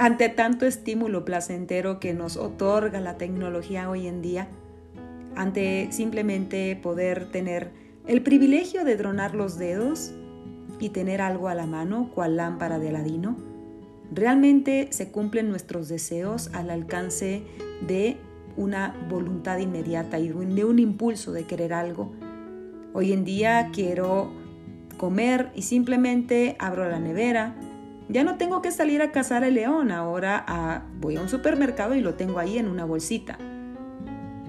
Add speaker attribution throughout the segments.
Speaker 1: ante tanto estímulo placentero que nos otorga la tecnología hoy en día, ante simplemente poder tener el privilegio de dronar los dedos y tener algo a la mano, cual lámpara de Aladino, realmente se cumplen nuestros deseos al alcance de una voluntad inmediata y de un impulso de querer algo. Hoy en día quiero comer y simplemente abro la nevera. Ya no tengo que salir a cazar el león, ahora ah, voy a un supermercado y lo tengo ahí en una bolsita.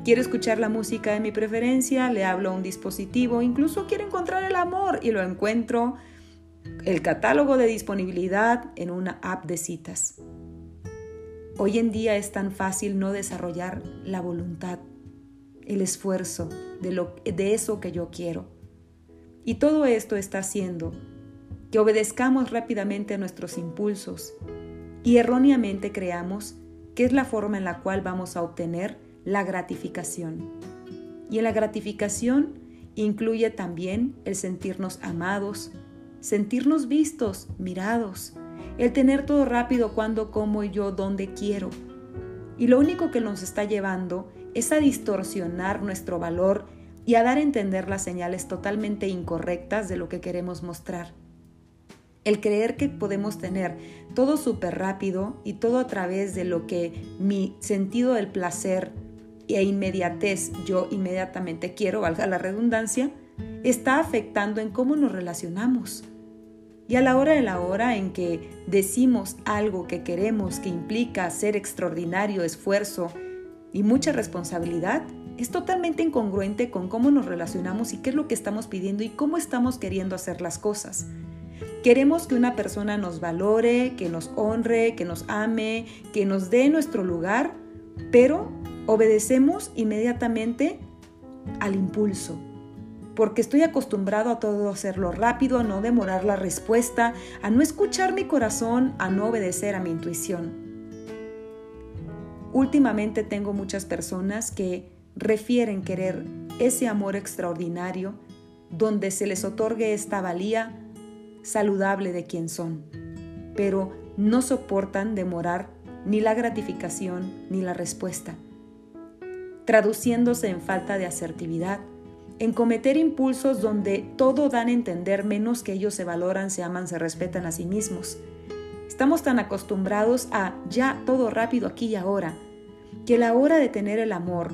Speaker 1: Quiero escuchar la música de mi preferencia, le hablo a un dispositivo, incluso quiero encontrar el amor y lo encuentro el catálogo de disponibilidad en una app de citas. Hoy en día es tan fácil no desarrollar la voluntad, el esfuerzo de, lo, de eso que yo quiero. Y todo esto está haciendo que obedezcamos rápidamente a nuestros impulsos y erróneamente creamos que es la forma en la cual vamos a obtener la gratificación. Y en la gratificación incluye también el sentirnos amados, sentirnos vistos, mirados, el tener todo rápido cuando, como y yo, donde quiero. Y lo único que nos está llevando es a distorsionar nuestro valor y a dar a entender las señales totalmente incorrectas de lo que queremos mostrar. El creer que podemos tener todo súper rápido y todo a través de lo que mi sentido del placer e inmediatez yo inmediatamente quiero, valga la redundancia, está afectando en cómo nos relacionamos. Y a la hora de la hora en que decimos algo que queremos que implica hacer extraordinario esfuerzo y mucha responsabilidad, es totalmente incongruente con cómo nos relacionamos y qué es lo que estamos pidiendo y cómo estamos queriendo hacer las cosas. Queremos que una persona nos valore, que nos honre, que nos ame, que nos dé nuestro lugar, pero obedecemos inmediatamente al impulso, porque estoy acostumbrado a todo hacerlo rápido, a no demorar la respuesta, a no escuchar mi corazón, a no obedecer a mi intuición. Últimamente tengo muchas personas que refieren querer ese amor extraordinario donde se les otorgue esta valía saludable de quien son, pero no soportan demorar ni la gratificación ni la respuesta, traduciéndose en falta de asertividad, en cometer impulsos donde todo dan a entender menos que ellos se valoran, se aman, se respetan a sí mismos. Estamos tan acostumbrados a ya todo rápido aquí y ahora, que la hora de tener el amor,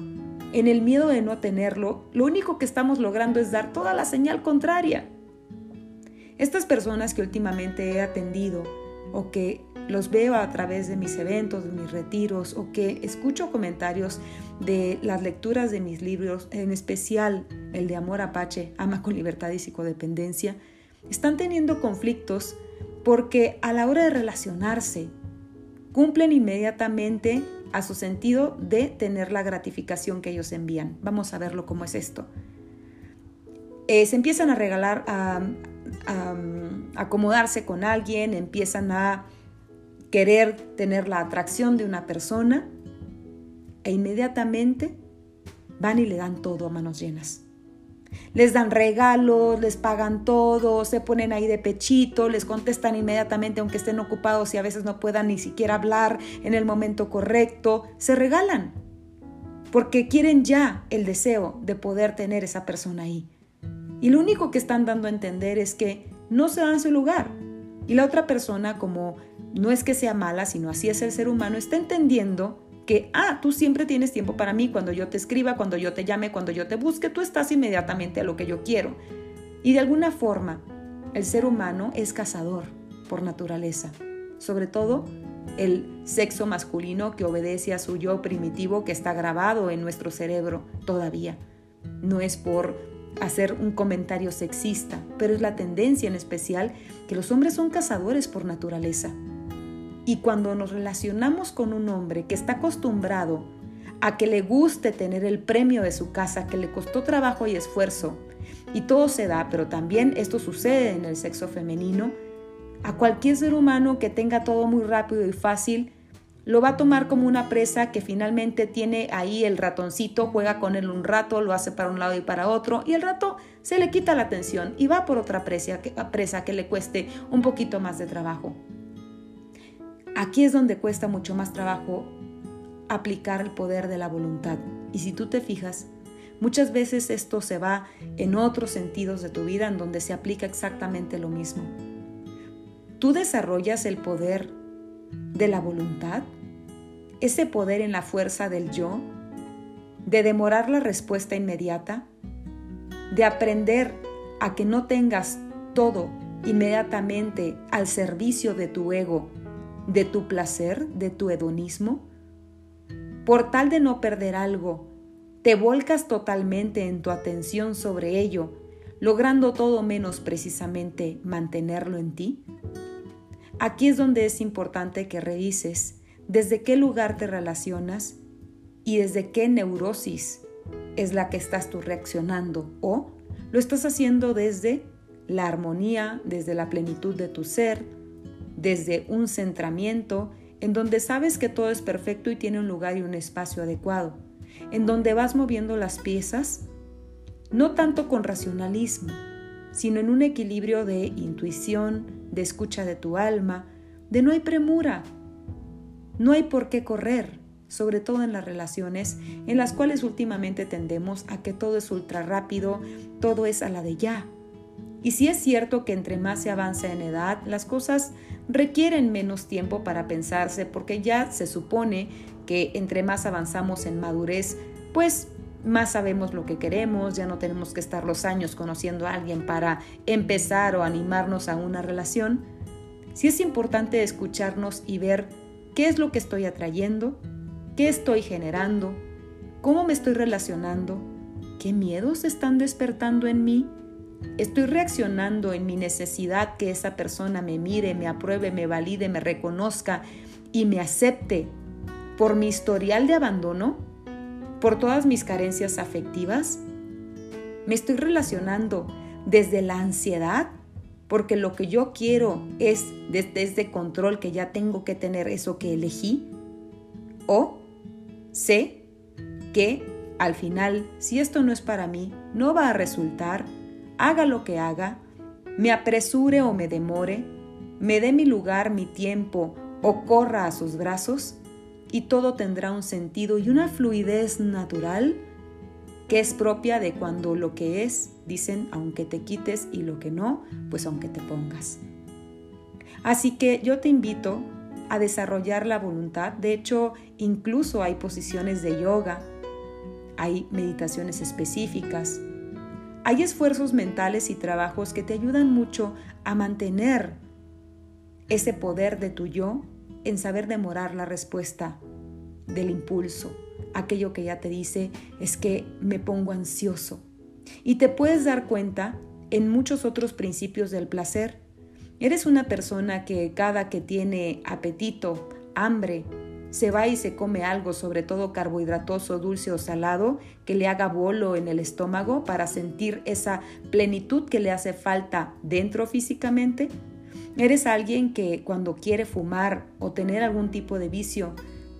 Speaker 1: en el miedo de no tenerlo, lo único que estamos logrando es dar toda la señal contraria. Estas personas que últimamente he atendido o que los veo a través de mis eventos, de mis retiros o que escucho comentarios de las lecturas de mis libros, en especial el de Amor Apache, Ama con Libertad y Psicodependencia, están teniendo conflictos porque a la hora de relacionarse cumplen inmediatamente a su sentido de tener la gratificación que ellos envían. Vamos a verlo cómo es esto. Eh, se empiezan a regalar, a acomodarse con alguien, empiezan a querer tener la atracción de una persona e inmediatamente van y le dan todo a manos llenas. Les dan regalos, les pagan todo, se ponen ahí de pechito, les contestan inmediatamente aunque estén ocupados y a veces no puedan ni siquiera hablar en el momento correcto, se regalan porque quieren ya el deseo de poder tener esa persona ahí. Y lo único que están dando a entender es que no se dan su lugar. Y la otra persona, como no es que sea mala, sino así es el ser humano, está entendiendo que, ah, tú siempre tienes tiempo para mí cuando yo te escriba, cuando yo te llame, cuando yo te busque, tú estás inmediatamente a lo que yo quiero. Y de alguna forma, el ser humano es cazador por naturaleza, sobre todo el sexo masculino que obedece a su yo primitivo que está grabado en nuestro cerebro todavía. No es por hacer un comentario sexista, pero es la tendencia en especial que los hombres son cazadores por naturaleza. Y cuando nos relacionamos con un hombre que está acostumbrado a que le guste tener el premio de su casa, que le costó trabajo y esfuerzo, y todo se da, pero también esto sucede en el sexo femenino, a cualquier ser humano que tenga todo muy rápido y fácil, lo va a tomar como una presa que finalmente tiene ahí el ratoncito, juega con él un rato, lo hace para un lado y para otro, y el rato se le quita la atención y va por otra presa que, presa que le cueste un poquito más de trabajo. aquí es donde cuesta mucho más trabajo aplicar el poder de la voluntad. Y si tú te fijas, muchas veces esto se va en otros sentidos de tu vida en donde se aplica exactamente lo mismo. Tú desarrollas el poder de la voluntad, ese poder en la fuerza del yo, de demorar la respuesta inmediata, de aprender a que no tengas todo inmediatamente al servicio de tu ego, de tu placer, de tu hedonismo, por tal de no perder algo, te volcas totalmente en tu atención sobre ello, logrando todo menos precisamente mantenerlo en ti? Aquí es donde es importante que revises desde qué lugar te relacionas y desde qué neurosis es la que estás tú reaccionando o lo estás haciendo desde la armonía, desde la plenitud de tu ser, desde un centramiento en donde sabes que todo es perfecto y tiene un lugar y un espacio adecuado, en donde vas moviendo las piezas, no tanto con racionalismo, sino en un equilibrio de intuición, de escucha de tu alma, de no hay premura, no hay por qué correr, sobre todo en las relaciones en las cuales últimamente tendemos a que todo es ultra rápido, todo es a la de ya. Y si es cierto que entre más se avanza en edad, las cosas requieren menos tiempo para pensarse porque ya se supone que entre más avanzamos en madurez, pues más sabemos lo que queremos, ya no tenemos que estar los años conociendo a alguien para empezar o animarnos a una relación. Si es importante escucharnos y ver qué es lo que estoy atrayendo, qué estoy generando, cómo me estoy relacionando, qué miedos están despertando en mí Estoy reaccionando en mi necesidad que esa persona me mire, me apruebe, me valide, me reconozca y me acepte por mi historial de abandono, por todas mis carencias afectivas. Me estoy relacionando desde la ansiedad, porque lo que yo quiero es desde este control que ya tengo que tener eso que elegí. O sé que al final, si esto no es para mí, no va a resultar haga lo que haga, me apresure o me demore, me dé mi lugar, mi tiempo o corra a sus brazos, y todo tendrá un sentido y una fluidez natural que es propia de cuando lo que es, dicen, aunque te quites y lo que no, pues aunque te pongas. Así que yo te invito a desarrollar la voluntad. De hecho, incluso hay posiciones de yoga, hay meditaciones específicas, hay esfuerzos mentales y trabajos que te ayudan mucho a mantener ese poder de tu yo en saber demorar la respuesta del impulso. Aquello que ya te dice es que me pongo ansioso. Y te puedes dar cuenta en muchos otros principios del placer. Eres una persona que cada que tiene apetito, hambre, se va y se come algo, sobre todo carbohidratoso, dulce o salado, que le haga bolo en el estómago para sentir esa plenitud que le hace falta dentro físicamente? ¿Eres alguien que cuando quiere fumar o tener algún tipo de vicio,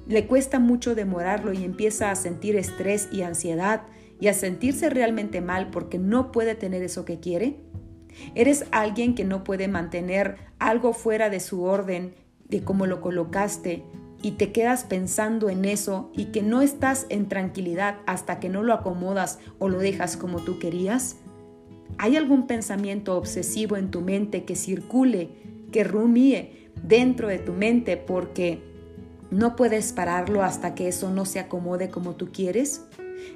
Speaker 1: le cuesta mucho demorarlo y empieza a sentir estrés y ansiedad y a sentirse realmente mal porque no puede tener eso que quiere? ¿Eres alguien que no puede mantener algo fuera de su orden, de cómo lo colocaste, y te quedas pensando en eso y que no estás en tranquilidad hasta que no lo acomodas o lo dejas como tú querías? ¿Hay algún pensamiento obsesivo en tu mente que circule, que rumíe dentro de tu mente porque no puedes pararlo hasta que eso no se acomode como tú quieres?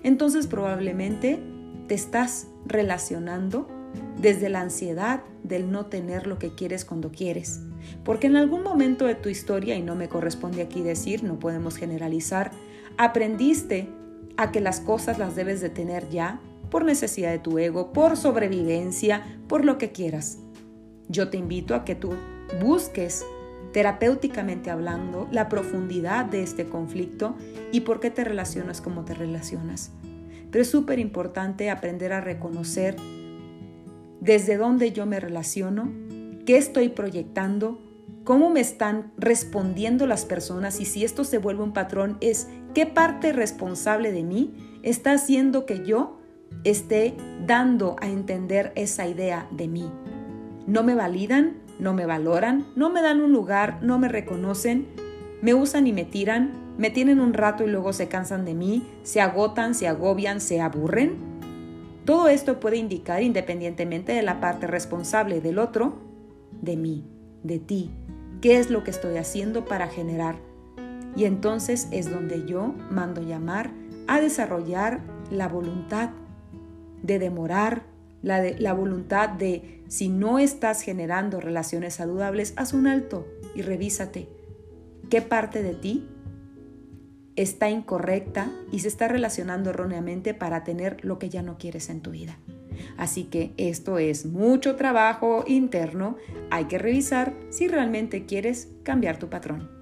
Speaker 1: Entonces probablemente te estás relacionando desde la ansiedad del no tener lo que quieres cuando quieres. Porque en algún momento de tu historia, y no me corresponde aquí decir, no podemos generalizar, aprendiste a que las cosas las debes de tener ya por necesidad de tu ego, por sobrevivencia, por lo que quieras. Yo te invito a que tú busques terapéuticamente hablando la profundidad de este conflicto y por qué te relacionas como te relacionas. Pero es súper importante aprender a reconocer desde dónde yo me relaciono, qué estoy proyectando, cómo me están respondiendo las personas y si esto se vuelve un patrón es qué parte responsable de mí está haciendo que yo esté dando a entender esa idea de mí. No me validan, no me valoran, no me dan un lugar, no me reconocen me usan y me tiran, me tienen un rato y luego se cansan de mí, se agotan, se agobian, se aburren. Todo esto puede indicar, independientemente de la parte responsable del otro, de mí, de ti, qué es lo que estoy haciendo para generar. Y entonces es donde yo mando llamar a desarrollar la voluntad de demorar, la, la voluntad de, si no estás generando relaciones saludables, haz un alto y revísate. ¿Qué parte de ti está incorrecta y se está relacionando erróneamente para tener lo que ya no quieres en tu vida? Así que esto es mucho trabajo interno. Hay que revisar si realmente quieres cambiar tu patrón.